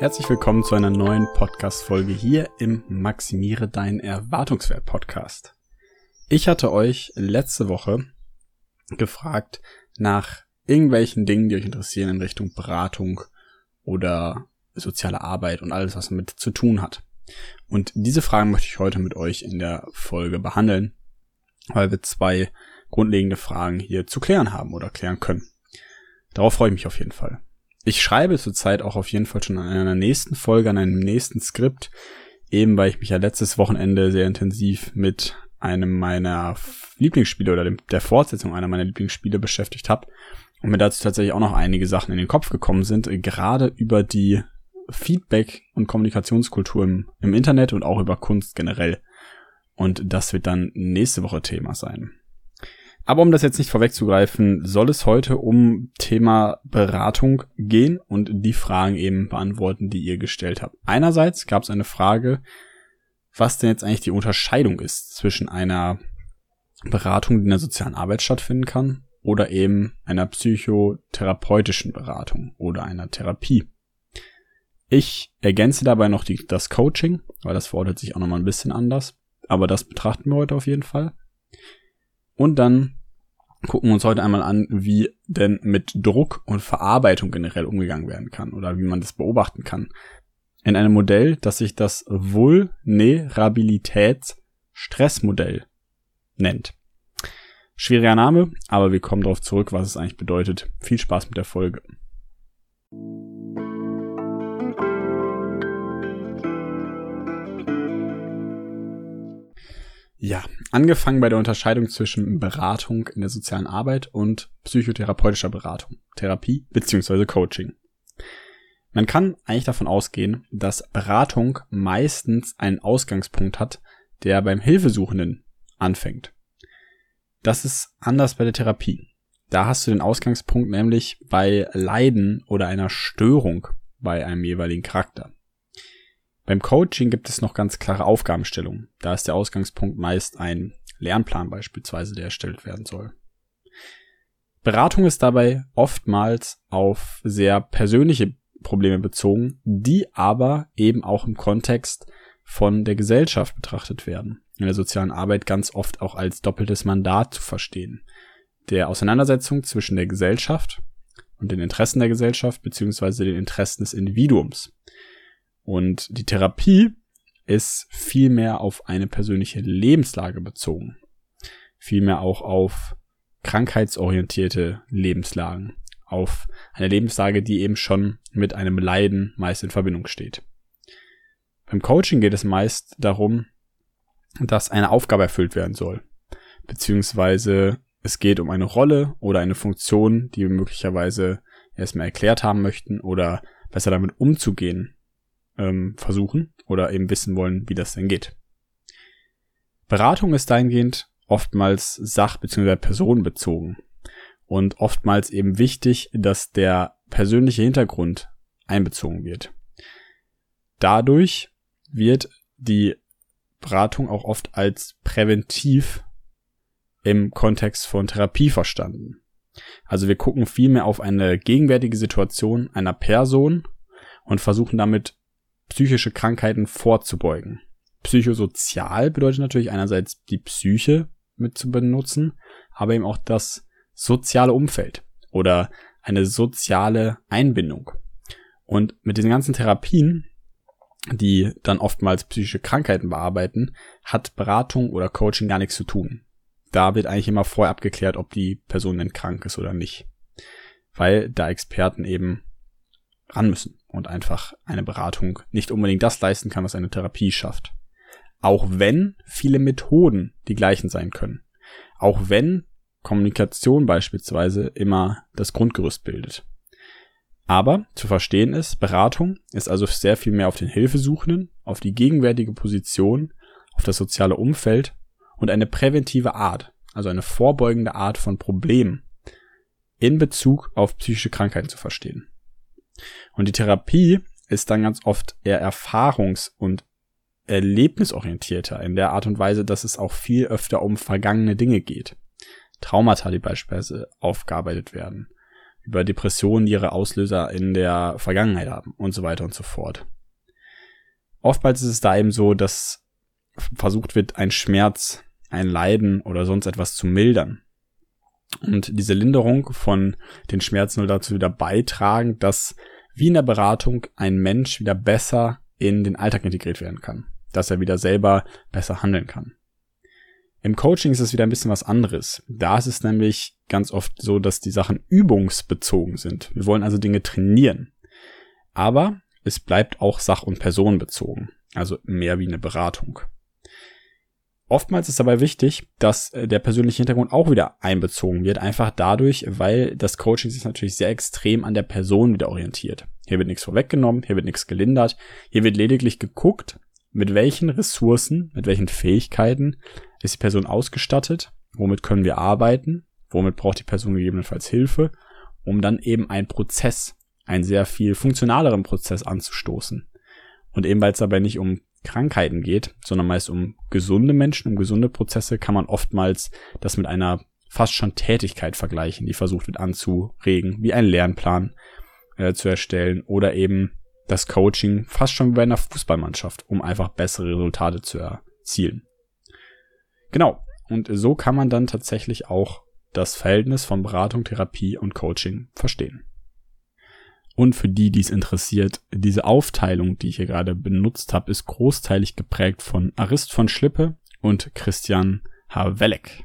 Herzlich willkommen zu einer neuen Podcast-Folge hier im Maximiere dein Erwartungswert Podcast. Ich hatte euch letzte Woche gefragt nach irgendwelchen Dingen, die euch interessieren in Richtung Beratung oder soziale Arbeit und alles, was damit zu tun hat. Und diese Fragen möchte ich heute mit euch in der Folge behandeln, weil wir zwei grundlegende Fragen hier zu klären haben oder klären können. Darauf freue ich mich auf jeden Fall. Ich schreibe zurzeit auch auf jeden Fall schon an einer nächsten Folge, an einem nächsten Skript, eben weil ich mich ja letztes Wochenende sehr intensiv mit einem meiner Lieblingsspiele oder dem, der Fortsetzung einer meiner Lieblingsspiele beschäftigt habe und mir dazu tatsächlich auch noch einige Sachen in den Kopf gekommen sind, gerade über die Feedback- und Kommunikationskultur im, im Internet und auch über Kunst generell. Und das wird dann nächste Woche Thema sein. Aber um das jetzt nicht vorwegzugreifen, soll es heute um Thema Beratung gehen und die Fragen eben beantworten, die ihr gestellt habt. Einerseits gab es eine Frage, was denn jetzt eigentlich die Unterscheidung ist zwischen einer Beratung, die in der sozialen Arbeit stattfinden kann, oder eben einer psychotherapeutischen Beratung oder einer Therapie. Ich ergänze dabei noch die, das Coaching, weil das verordnet sich auch nochmal ein bisschen anders. Aber das betrachten wir heute auf jeden Fall. Und dann gucken wir uns heute einmal an, wie denn mit Druck und Verarbeitung generell umgegangen werden kann oder wie man das beobachten kann. In einem Modell, das sich das Vulnerabilitäts-Stressmodell nennt. Schwieriger Name, aber wir kommen darauf zurück, was es eigentlich bedeutet. Viel Spaß mit der Folge. Ja, angefangen bei der Unterscheidung zwischen Beratung in der sozialen Arbeit und psychotherapeutischer Beratung, Therapie bzw. Coaching. Man kann eigentlich davon ausgehen, dass Beratung meistens einen Ausgangspunkt hat, der beim Hilfesuchenden anfängt. Das ist anders bei der Therapie. Da hast du den Ausgangspunkt nämlich bei Leiden oder einer Störung bei einem jeweiligen Charakter. Beim Coaching gibt es noch ganz klare Aufgabenstellungen. Da ist der Ausgangspunkt meist ein Lernplan beispielsweise, der erstellt werden soll. Beratung ist dabei oftmals auf sehr persönliche Probleme bezogen, die aber eben auch im Kontext von der Gesellschaft betrachtet werden. In der sozialen Arbeit ganz oft auch als doppeltes Mandat zu verstehen. Der Auseinandersetzung zwischen der Gesellschaft und den Interessen der Gesellschaft beziehungsweise den Interessen des Individuums. Und die Therapie ist vielmehr auf eine persönliche Lebenslage bezogen. Vielmehr auch auf krankheitsorientierte Lebenslagen. Auf eine Lebenslage, die eben schon mit einem Leiden meist in Verbindung steht. Beim Coaching geht es meist darum, dass eine Aufgabe erfüllt werden soll. Beziehungsweise es geht um eine Rolle oder eine Funktion, die wir möglicherweise erstmal erklärt haben möchten oder besser damit umzugehen ähm, versuchen oder eben wissen wollen, wie das denn geht. Beratung ist dahingehend oftmals sach- bzw. personenbezogen und oftmals eben wichtig, dass der persönliche Hintergrund einbezogen wird. Dadurch wird die Beratung auch oft als präventiv im Kontext von Therapie verstanden. Also wir gucken vielmehr auf eine gegenwärtige Situation einer Person und versuchen damit psychische Krankheiten vorzubeugen. Psychosozial bedeutet natürlich einerseits die Psyche mit zu benutzen, aber eben auch das soziale Umfeld oder eine soziale Einbindung. Und mit diesen ganzen Therapien, die dann oftmals psychische Krankheiten bearbeiten, hat Beratung oder Coaching gar nichts zu tun. Da wird eigentlich immer vorher abgeklärt, ob die Person denn krank ist oder nicht. Weil da Experten eben ran müssen und einfach eine Beratung nicht unbedingt das leisten kann, was eine Therapie schafft. Auch wenn viele Methoden die gleichen sein können. Auch wenn Kommunikation beispielsweise immer das Grundgerüst bildet. Aber zu verstehen ist, Beratung ist also sehr viel mehr auf den Hilfesuchenden, auf die gegenwärtige Position, auf das soziale Umfeld und eine präventive Art, also eine vorbeugende Art von Problemen in Bezug auf psychische Krankheiten zu verstehen. Und die Therapie ist dann ganz oft eher erfahrungs- und erlebnisorientierter in der Art und Weise, dass es auch viel öfter um vergangene Dinge geht. Traumata, die beispielsweise aufgearbeitet werden. über Depressionen, die ihre Auslöser in der Vergangenheit haben und so weiter und so fort. Oftmals ist es da eben so, dass versucht wird, ein Schmerz, ein Leiden oder sonst etwas zu mildern. Und diese Linderung von den Schmerzen soll dazu wieder beitragen, dass wie in der Beratung ein Mensch wieder besser in den Alltag integriert werden kann, dass er wieder selber besser handeln kann. Im Coaching ist es wieder ein bisschen was anderes. Da ist es nämlich ganz oft so, dass die Sachen übungsbezogen sind. Wir wollen also Dinge trainieren. Aber es bleibt auch sach- und personenbezogen. Also mehr wie eine Beratung. Oftmals ist dabei wichtig, dass äh, der persönliche Hintergrund auch wieder einbezogen wird, einfach dadurch, weil das Coaching sich natürlich sehr extrem an der Person wieder orientiert. Hier wird nichts vorweggenommen, hier wird nichts gelindert, hier wird lediglich geguckt, mit welchen Ressourcen, mit welchen Fähigkeiten ist die Person ausgestattet, womit können wir arbeiten, womit braucht die Person gegebenenfalls Hilfe, um dann eben einen Prozess, einen sehr viel funktionaleren Prozess anzustoßen. Und eben weil es dabei nicht um Krankheiten geht, sondern meist um gesunde Menschen, um gesunde Prozesse, kann man oftmals das mit einer fast schon Tätigkeit vergleichen, die versucht wird anzuregen, wie ein Lernplan äh, zu erstellen oder eben das Coaching fast schon wie bei einer Fußballmannschaft, um einfach bessere Resultate zu erzielen. Genau. Und so kann man dann tatsächlich auch das Verhältnis von Beratung, Therapie und Coaching verstehen. Und für die, die es interessiert, diese Aufteilung, die ich hier gerade benutzt habe, ist großteilig geprägt von Arist von Schlippe und Christian H. Welleck.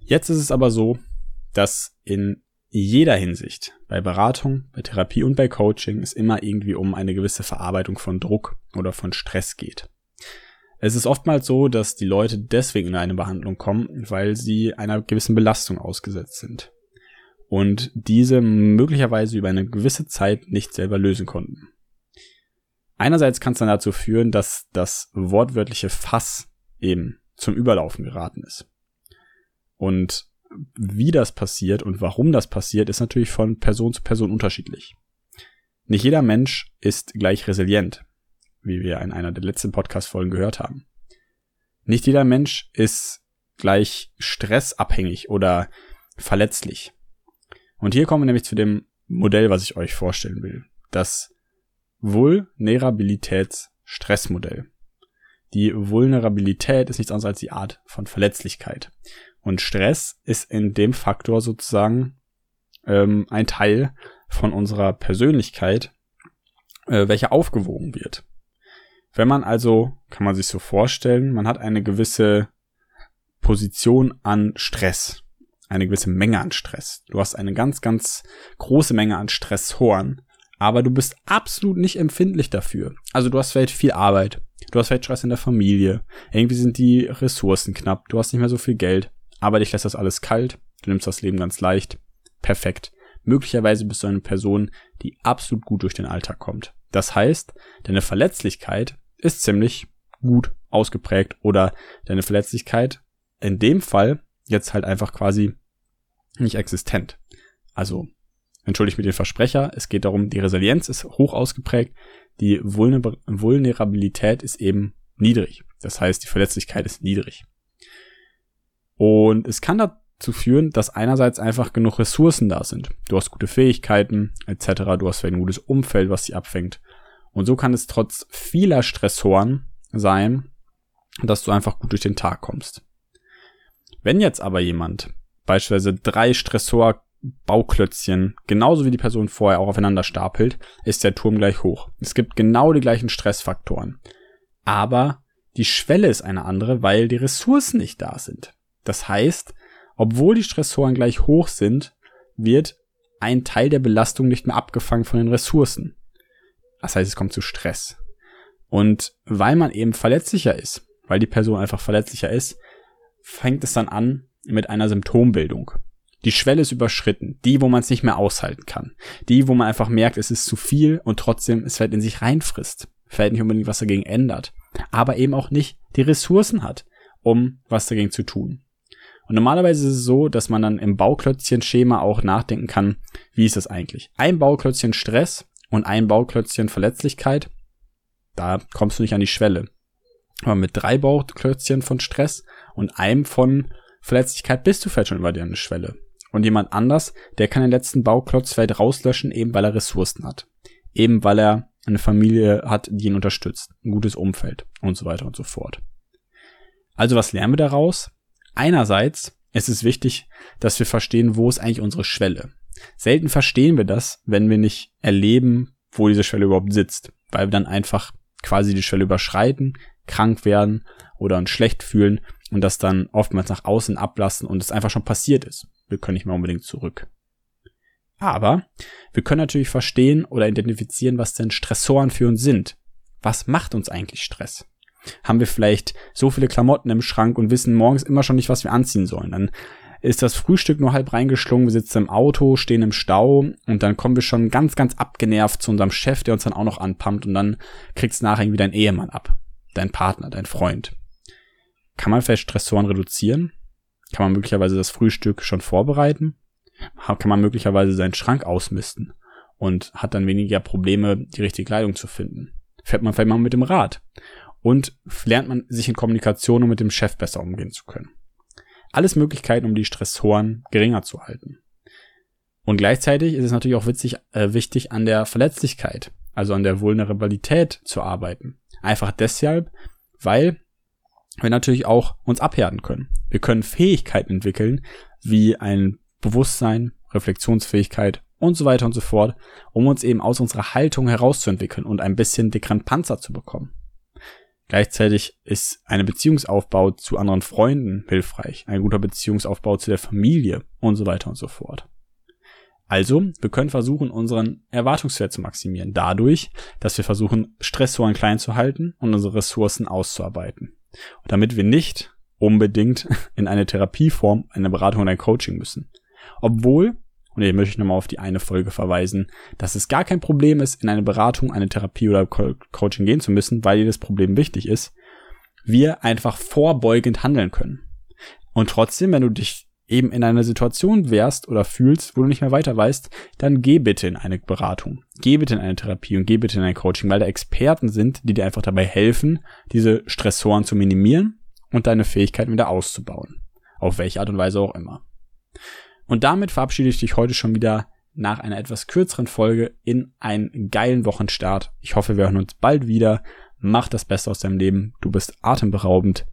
Jetzt ist es aber so, dass in jeder Hinsicht, bei Beratung, bei Therapie und bei Coaching, es immer irgendwie um eine gewisse Verarbeitung von Druck oder von Stress geht. Es ist oftmals so, dass die Leute deswegen in eine Behandlung kommen, weil sie einer gewissen Belastung ausgesetzt sind und diese möglicherweise über eine gewisse Zeit nicht selber lösen konnten. Einerseits kann es dann dazu führen, dass das wortwörtliche Fass eben zum Überlaufen geraten ist. Und wie das passiert und warum das passiert, ist natürlich von Person zu Person unterschiedlich. Nicht jeder Mensch ist gleich resilient, wie wir in einer der letzten Podcast-Folgen gehört haben. Nicht jeder Mensch ist gleich stressabhängig oder verletzlich. Und hier kommen wir nämlich zu dem Modell, was ich euch vorstellen will. Das Vulnerabilitäts-Stressmodell. Die Vulnerabilität ist nichts anderes als die Art von Verletzlichkeit. Und Stress ist in dem Faktor sozusagen ähm, ein Teil von unserer Persönlichkeit, äh, welcher aufgewogen wird. Wenn man also, kann man sich so vorstellen, man hat eine gewisse Position an Stress eine gewisse Menge an Stress. Du hast eine ganz, ganz große Menge an Stressoren, aber du bist absolut nicht empfindlich dafür. Also du hast vielleicht viel Arbeit, du hast vielleicht Stress in der Familie, irgendwie sind die Ressourcen knapp, du hast nicht mehr so viel Geld, aber dich lässt das alles kalt, du nimmst das Leben ganz leicht, perfekt. Möglicherweise bist du eine Person, die absolut gut durch den Alltag kommt. Das heißt, deine Verletzlichkeit ist ziemlich gut ausgeprägt oder deine Verletzlichkeit in dem Fall jetzt halt einfach quasi nicht existent. Also, entschuldigt mir den Versprecher, es geht darum, die Resilienz ist hoch ausgeprägt, die Vulnerabilität ist eben niedrig. Das heißt, die Verletzlichkeit ist niedrig. Und es kann dazu führen, dass einerseits einfach genug Ressourcen da sind. Du hast gute Fähigkeiten etc., du hast ein gutes Umfeld, was sie abfängt. Und so kann es trotz vieler Stressoren sein, dass du einfach gut durch den Tag kommst. Wenn jetzt aber jemand beispielsweise drei Stressor-Bauklötzchen genauso wie die Person vorher auch aufeinander stapelt, ist der Turm gleich hoch. Es gibt genau die gleichen Stressfaktoren. Aber die Schwelle ist eine andere, weil die Ressourcen nicht da sind. Das heißt, obwohl die Stressoren gleich hoch sind, wird ein Teil der Belastung nicht mehr abgefangen von den Ressourcen. Das heißt, es kommt zu Stress. Und weil man eben verletzlicher ist, weil die Person einfach verletzlicher ist, fängt es dann an mit einer Symptombildung. Die Schwelle ist überschritten, die, wo man es nicht mehr aushalten kann. Die, wo man einfach merkt, es ist zu viel und trotzdem es vielleicht in sich reinfrisst. Vielleicht nicht unbedingt was dagegen ändert, aber eben auch nicht die Ressourcen hat, um was dagegen zu tun. Und normalerweise ist es so, dass man dann im Bauklötzchen-Schema auch nachdenken kann, wie ist das eigentlich? Ein Bauklötzchen Stress und ein Bauklötzchen Verletzlichkeit, da kommst du nicht an die Schwelle. Aber mit drei Bauklötzchen von Stress und einem von Verletzlichkeit bist du vielleicht schon über deine Schwelle. Und jemand anders, der kann den letzten Bauklotz vielleicht rauslöschen, eben weil er Ressourcen hat. Eben weil er eine Familie hat, die ihn unterstützt, ein gutes Umfeld und so weiter und so fort. Also was lernen wir daraus? Einerseits ist es wichtig, dass wir verstehen, wo ist eigentlich unsere Schwelle. Selten verstehen wir das, wenn wir nicht erleben, wo diese Schwelle überhaupt sitzt, weil wir dann einfach quasi die Schwelle überschreiten, krank werden oder uns schlecht fühlen und das dann oftmals nach außen ablassen und es einfach schon passiert ist. Wir können nicht mehr unbedingt zurück. Aber wir können natürlich verstehen oder identifizieren, was denn Stressoren für uns sind. Was macht uns eigentlich Stress? Haben wir vielleicht so viele Klamotten im Schrank und wissen morgens immer schon nicht, was wir anziehen sollen? Dann ist das Frühstück nur halb reingeschlungen, wir sitzen im Auto, stehen im Stau und dann kommen wir schon ganz, ganz abgenervt zu unserem Chef, der uns dann auch noch anpumpt und dann kriegst nachher irgendwie dein Ehemann ab, dein Partner, dein Freund. Kann man vielleicht Stressoren reduzieren? Kann man möglicherweise das Frühstück schon vorbereiten? Kann man möglicherweise seinen Schrank ausmisten und hat dann weniger Probleme, die richtige Kleidung zu finden? Fährt man vielleicht mal mit dem Rad? Und lernt man sich in Kommunikation, um mit dem Chef besser umgehen zu können. Alles Möglichkeiten, um die Stressoren geringer zu halten. Und gleichzeitig ist es natürlich auch witzig, äh, wichtig, an der Verletzlichkeit, also an der Vulnerabilität zu arbeiten. Einfach deshalb, weil wir natürlich auch uns abhärten können. Wir können Fähigkeiten entwickeln, wie ein Bewusstsein, Reflexionsfähigkeit und so weiter und so fort, um uns eben aus unserer Haltung herauszuentwickeln und ein bisschen dickeren Panzer zu bekommen. Gleichzeitig ist eine Beziehungsaufbau zu anderen Freunden hilfreich, ein guter Beziehungsaufbau zu der Familie und so weiter und so fort. Also, wir können versuchen, unseren Erwartungswert zu maximieren, dadurch, dass wir versuchen, Stressoren klein zu halten und unsere Ressourcen auszuarbeiten. Und damit wir nicht unbedingt in eine Therapieform, eine Beratung oder ein Coaching müssen. Obwohl, und hier möchte ich nochmal auf die eine Folge verweisen, dass es gar kein Problem ist, in eine Beratung, eine Therapie oder Co Coaching gehen zu müssen, weil jedes Problem wichtig ist, wir einfach vorbeugend handeln können. Und trotzdem, wenn du dich eben in einer Situation wärst oder fühlst, wo du nicht mehr weiter weißt, dann geh bitte in eine Beratung, geh bitte in eine Therapie und geh bitte in ein Coaching, weil da Experten sind, die dir einfach dabei helfen, diese Stressoren zu minimieren und deine Fähigkeiten wieder auszubauen. Auf welche Art und Weise auch immer. Und damit verabschiede ich dich heute schon wieder nach einer etwas kürzeren Folge in einen geilen Wochenstart. Ich hoffe, wir hören uns bald wieder. Mach das Beste aus deinem Leben. Du bist atemberaubend.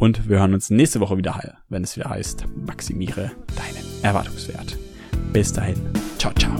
Und wir hören uns nächste Woche wieder, wenn es wieder heißt, maximiere deinen Erwartungswert. Bis dahin. Ciao, ciao.